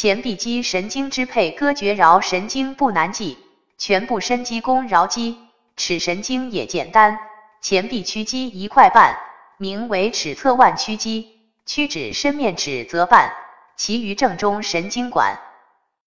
前臂肌神经支配割绝桡神经不难记，全部伸肌弓桡肌，尺神经也简单，前臂屈肌一块半，名为尺侧腕屈肌，屈指伸面尺则半，其余正中神经管。